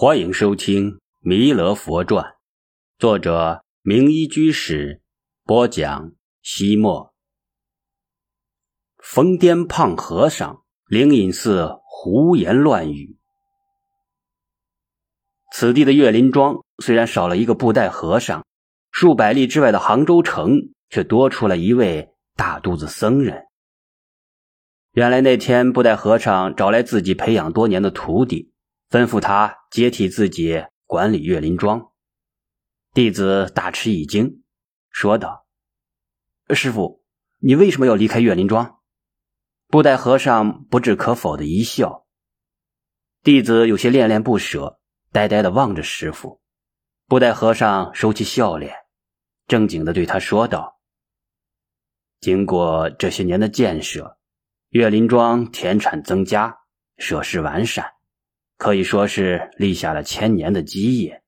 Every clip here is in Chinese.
欢迎收听《弥勒佛传》，作者明一居士播讲。西莫，疯癫胖和尚灵隐寺胡言乱语。此地的岳林庄虽然少了一个布袋和尚，数百里之外的杭州城却多出了一位大肚子僧人。原来那天布袋和尚找来自己培养多年的徒弟。吩咐他接替自己管理岳林庄，弟子大吃一惊，说道：“师傅，你为什么要离开岳林庄？”布袋和尚不置可否的一笑。弟子有些恋恋不舍，呆呆的望着师傅。布袋和尚收起笑脸，正经的对他说道：“经过这些年的建设，岳林庄田产增加，设施完善。”可以说是立下了千年的基业。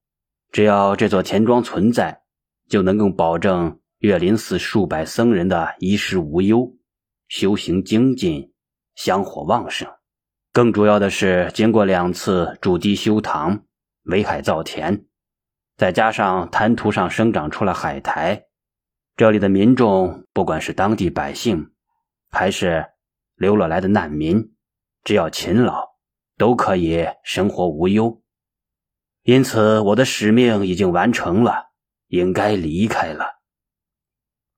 只要这座田庄存在，就能够保证岳林寺数百僧人的衣食无忧，修行精进，香火旺盛。更主要的是，经过两次筑堤修塘、围海造田，再加上滩涂上生长出了海苔，这里的民众，不管是当地百姓，还是流落来的难民，只要勤劳。都可以生活无忧，因此我的使命已经完成了，应该离开了。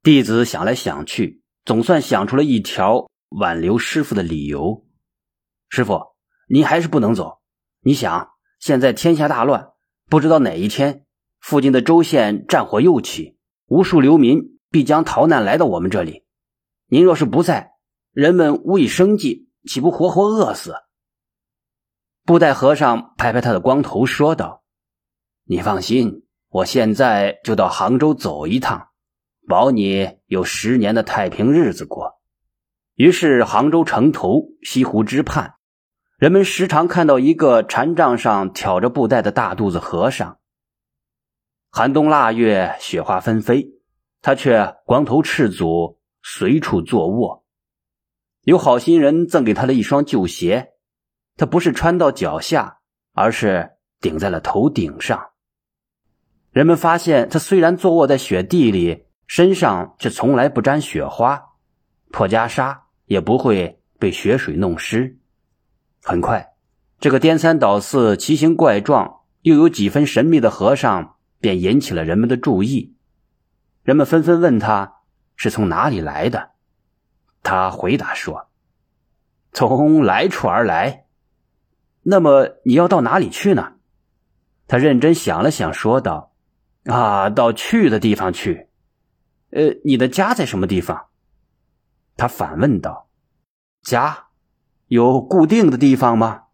弟子想来想去，总算想出了一条挽留师傅的理由。师傅，你还是不能走。你想，现在天下大乱，不知道哪一天附近的州县战火又起，无数流民必将逃难来到我们这里。您若是不在，人们无以生计，岂不活活饿死？布袋和尚拍拍他的光头，说道：“你放心，我现在就到杭州走一趟，保你有十年的太平日子过。”于是，杭州城头西湖之畔，人们时常看到一个禅杖上挑着布袋的大肚子和尚。寒冬腊月，雪花纷飞，他却光头赤足，随处坐卧。有好心人赠给他了一双旧鞋。他不是穿到脚下，而是顶在了头顶上。人们发现他虽然坐卧在雪地里，身上却从来不沾雪花，破袈裟也不会被雪水弄湿。很快，这个颠三倒四、奇形怪状又有几分神秘的和尚便引起了人们的注意。人们纷纷问他是从哪里来的，他回答说：“从来处而来。”那么你要到哪里去呢？他认真想了想，说道：“啊，到去的地方去。呃，你的家在什么地方？”他反问道：“家有固定的地方吗？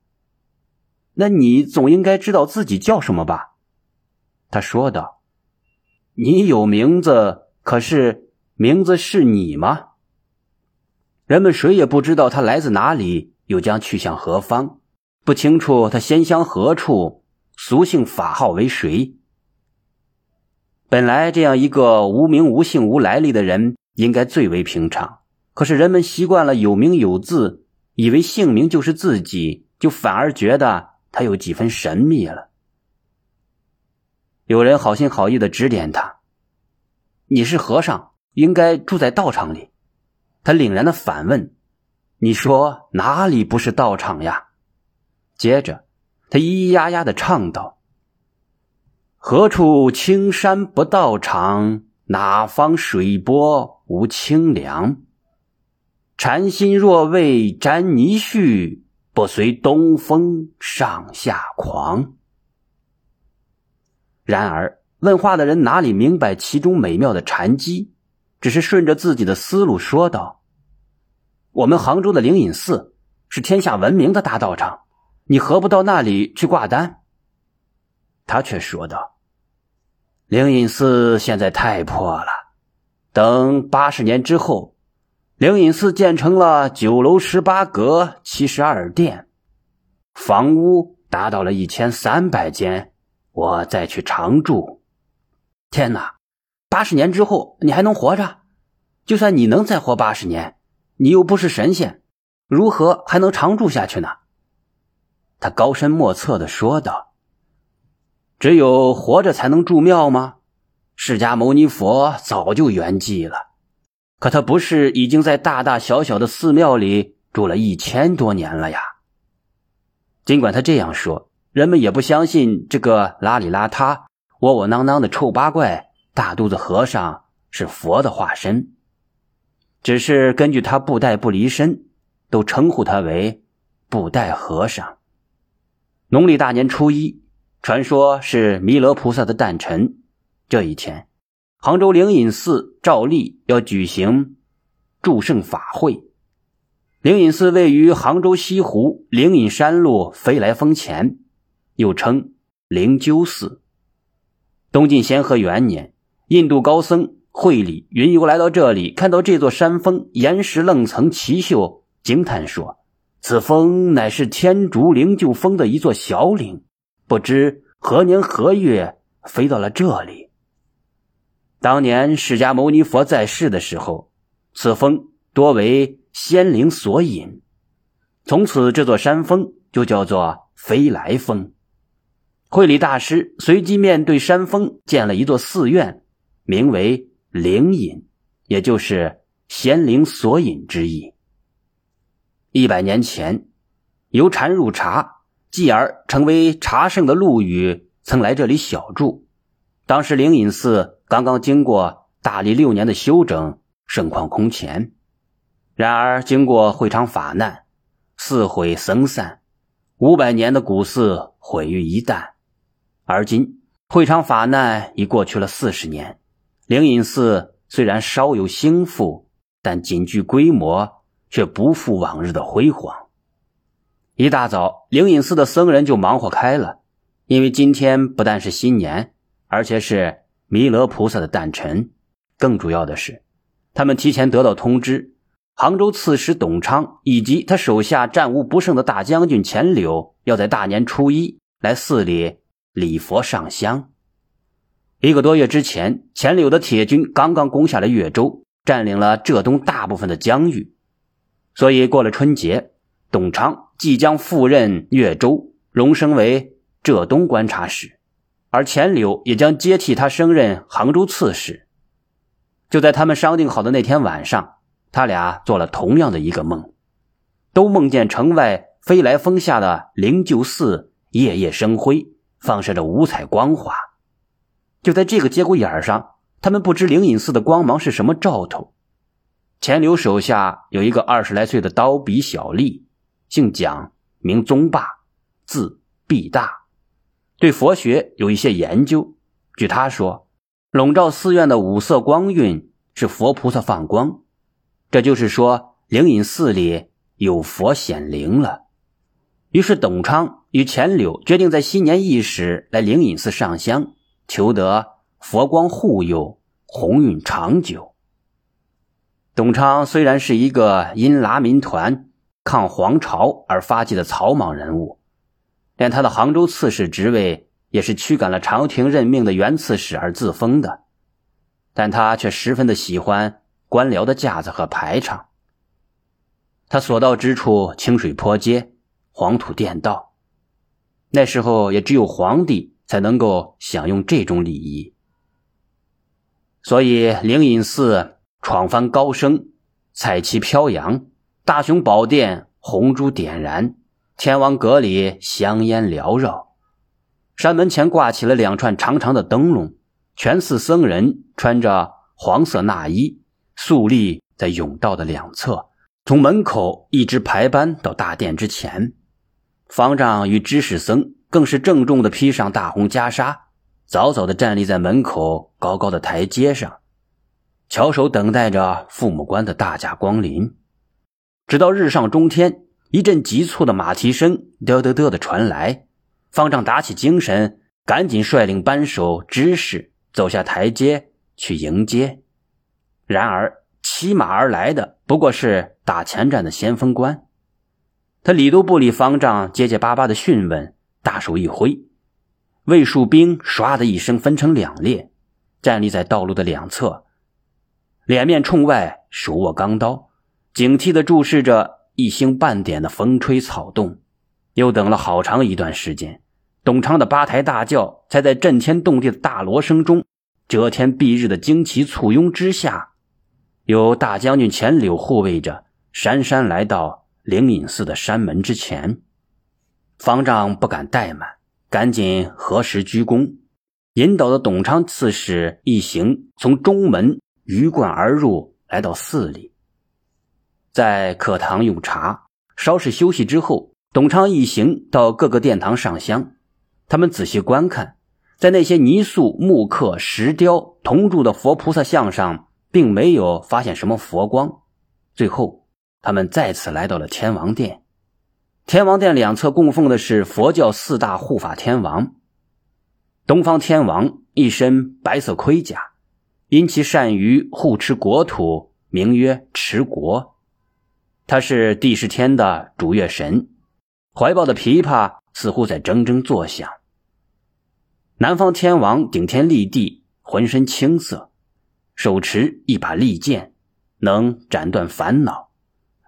那你总应该知道自己叫什么吧？”他说道：“你有名字，可是名字是你吗？”人们谁也不知道他来自哪里，又将去向何方。不清楚他仙乡何处，俗姓法号为谁。本来这样一个无名无姓无来历的人，应该最为平常。可是人们习惯了有名有字，以为姓名就是自己，就反而觉得他有几分神秘了。有人好心好意的指点他：“你是和尚，应该住在道场里。”他凛然的反问：“你说哪里不是道场呀？”接着，他咿咿呀呀的唱道：“何处青山不道场？哪方水波无清凉？禅心若为沾泥絮，不随东风上下狂。”然而，问话的人哪里明白其中美妙的禅机，只是顺着自己的思路说道：“我们杭州的灵隐寺是天下闻名的大道场。”你何不到那里去挂单？他却说道：“灵隐寺现在太破了，等八十年之后，灵隐寺建成了九楼十八阁、七十二殿，房屋达到了一千三百间，我再去常住。天哪，八十年之后你还能活着？就算你能再活八十年，你又不是神仙，如何还能常住下去呢？”他高深莫测的说道：“只有活着才能住庙吗？释迦牟尼佛早就圆寂了，可他不是已经在大大小小的寺庙里住了一千多年了呀？尽管他这样说，人们也不相信这个邋里邋遢、窝窝囊囊的臭八怪大肚子和尚是佛的化身，只是根据他布袋不离身，都称呼他为布袋和尚。农历大年初一，传说是弥勒菩萨的诞辰。这一天，杭州灵隐寺照例要举行祝圣法会。灵隐寺位于杭州西湖灵隐山路飞来峰前，又称灵鹫寺。东晋咸和元年，印度高僧慧理云游来到这里，看到这座山峰岩石楞层奇秀，惊叹说。此峰乃是天竺灵鹫峰的一座小岭，不知何年何月飞到了这里。当年释迦牟尼佛在世的时候，此峰多为仙灵所引，从此这座山峰就叫做飞来峰。慧理大师随即面对山峰建了一座寺院，名为灵隐，也就是仙灵所引之意。一百年前，由禅入茶，继而成为茶圣的陆羽曾来这里小住。当时灵隐寺刚刚经过大历六年的修整，盛况空前。然而经过会场法难，寺毁僧散，五百年的古寺毁于一旦。而今会场法难已过去了四十年，灵隐寺虽然稍有兴复，但仅具规模。却不复往日的辉煌。一大早，灵隐寺的僧人就忙活开了，因为今天不但是新年，而且是弥勒菩萨的诞辰。更主要的是，他们提前得到通知，杭州刺史董昌以及他手下战无不胜的大将军钱柳要在大年初一来寺里礼佛上香。一个多月之前，钱柳的铁军刚刚攻下了越州，占领了浙东大部分的疆域。所以过了春节，董昌即将赴任越州，荣升为浙东观察使，而钱柳也将接替他升任杭州刺史。就在他们商定好的那天晚上，他俩做了同样的一个梦，都梦见城外飞来峰下的灵鹫寺夜夜生辉，放射着五彩光华。就在这个节骨眼上，他们不知灵隐寺的光芒是什么兆头。钱柳手下有一个二十来岁的刀笔小吏，姓蒋，名宗霸，字必大，对佛学有一些研究。据他说，笼罩寺院的五色光晕是佛菩萨放光，这就是说灵隐寺里有佛显灵了。于是董昌与钱柳决定在新年伊始来灵隐寺上香，求得佛光护佑，鸿运长久。董昌虽然是一个因拉民团、抗皇朝而发迹的草莽人物，连他的杭州刺史职位也是驱赶了朝廷任命的原刺史而自封的，但他却十分的喜欢官僚的架子和排场。他所到之处，清水坡街、黄土垫道，那时候也只有皇帝才能够享用这种礼仪，所以灵隐寺。闯翻高升，彩旗飘扬，大雄宝殿红烛点燃，天王阁里香烟缭绕，山门前挂起了两串长长的灯笼，全寺僧人穿着黄色衲衣，肃立在甬道的两侧，从门口一直排班到大殿之前。方丈与知识僧更是郑重地披上大红袈裟，早早地站立在门口高高的台阶上。翘首等待着父母官的大驾光临，直到日上中天，一阵急促的马蹄声嘚嘚嘚的传来，方丈打起精神，赶紧率领班首知识走下台阶去迎接。然而骑马而来的不过是打前站的先锋官，他理都不理方丈结结巴巴的讯问，大手一挥，卫戍兵唰的一声分成两列，站立在道路的两侧。脸面冲外，手握钢刀，警惕地注视着一星半点的风吹草动。又等了好长一段时间，董昌的八抬大轿才在震天动地的大锣声中、遮天蔽日的旌旗簇拥之下，由大将军钱柳护卫着，姗姗来到灵隐寺的山门之前。方丈不敢怠慢，赶紧合十鞠躬，引导的董昌刺史一行从中门鱼贯而入，来到寺里，在客堂用茶，稍事休息之后，董昌一行到各个殿堂上香。他们仔细观看，在那些泥塑、木刻、石雕、铜铸的佛菩萨像上，并没有发现什么佛光。最后，他们再次来到了天王殿。天王殿两侧供奉的是佛教四大护法天王。东方天王一身白色盔甲，因其善于护持国土，名曰持国。他是帝释天的主乐神，怀抱的琵琶似乎在铮铮作响。南方天王顶天立地，浑身青色，手持一把利剑，能斩断烦恼，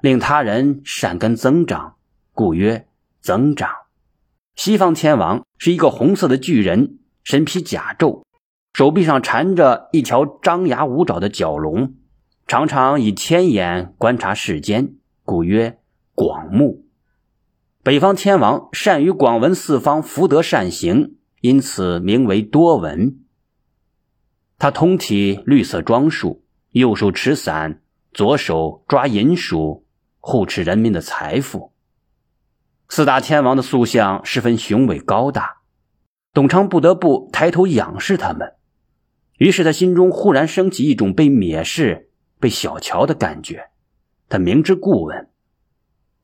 令他人善根增长。故曰增长。西方天王是一个红色的巨人，身披甲胄，手臂上缠着一条张牙舞爪的角龙，常常以天眼观察世间，故曰广目。北方天王善于广闻四方福德善行，因此名为多闻。他通体绿色装束，右手持伞，左手抓银鼠，护持人民的财富。四大天王的塑像十分雄伟高大，董昌不得不抬头仰视他们。于是他心中忽然升起一种被蔑视、被小瞧的感觉。他明知故问：“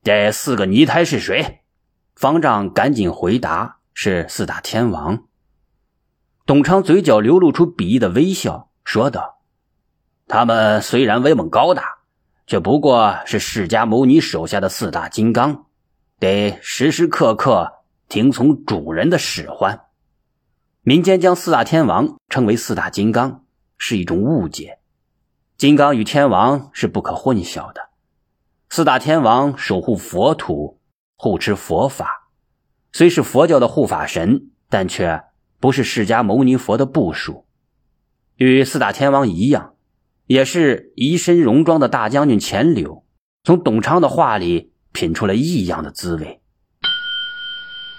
这四个泥胎是谁？”方丈赶紧回答：“是四大天王。”董昌嘴角流露出鄙夷的微笑，说道：“他们虽然威猛高大，却不过是释迦牟尼手下的四大金刚。”得时时刻刻听从主人的使唤。民间将四大天王称为四大金刚，是一种误解。金刚与天王是不可混淆的。四大天王守护佛土，护持佛法，虽是佛教的护法神，但却不是释迦牟尼佛的部属。与四大天王一样，也是一身戎装的大将军钱柳。从董昌的话里。品出了异样的滋味。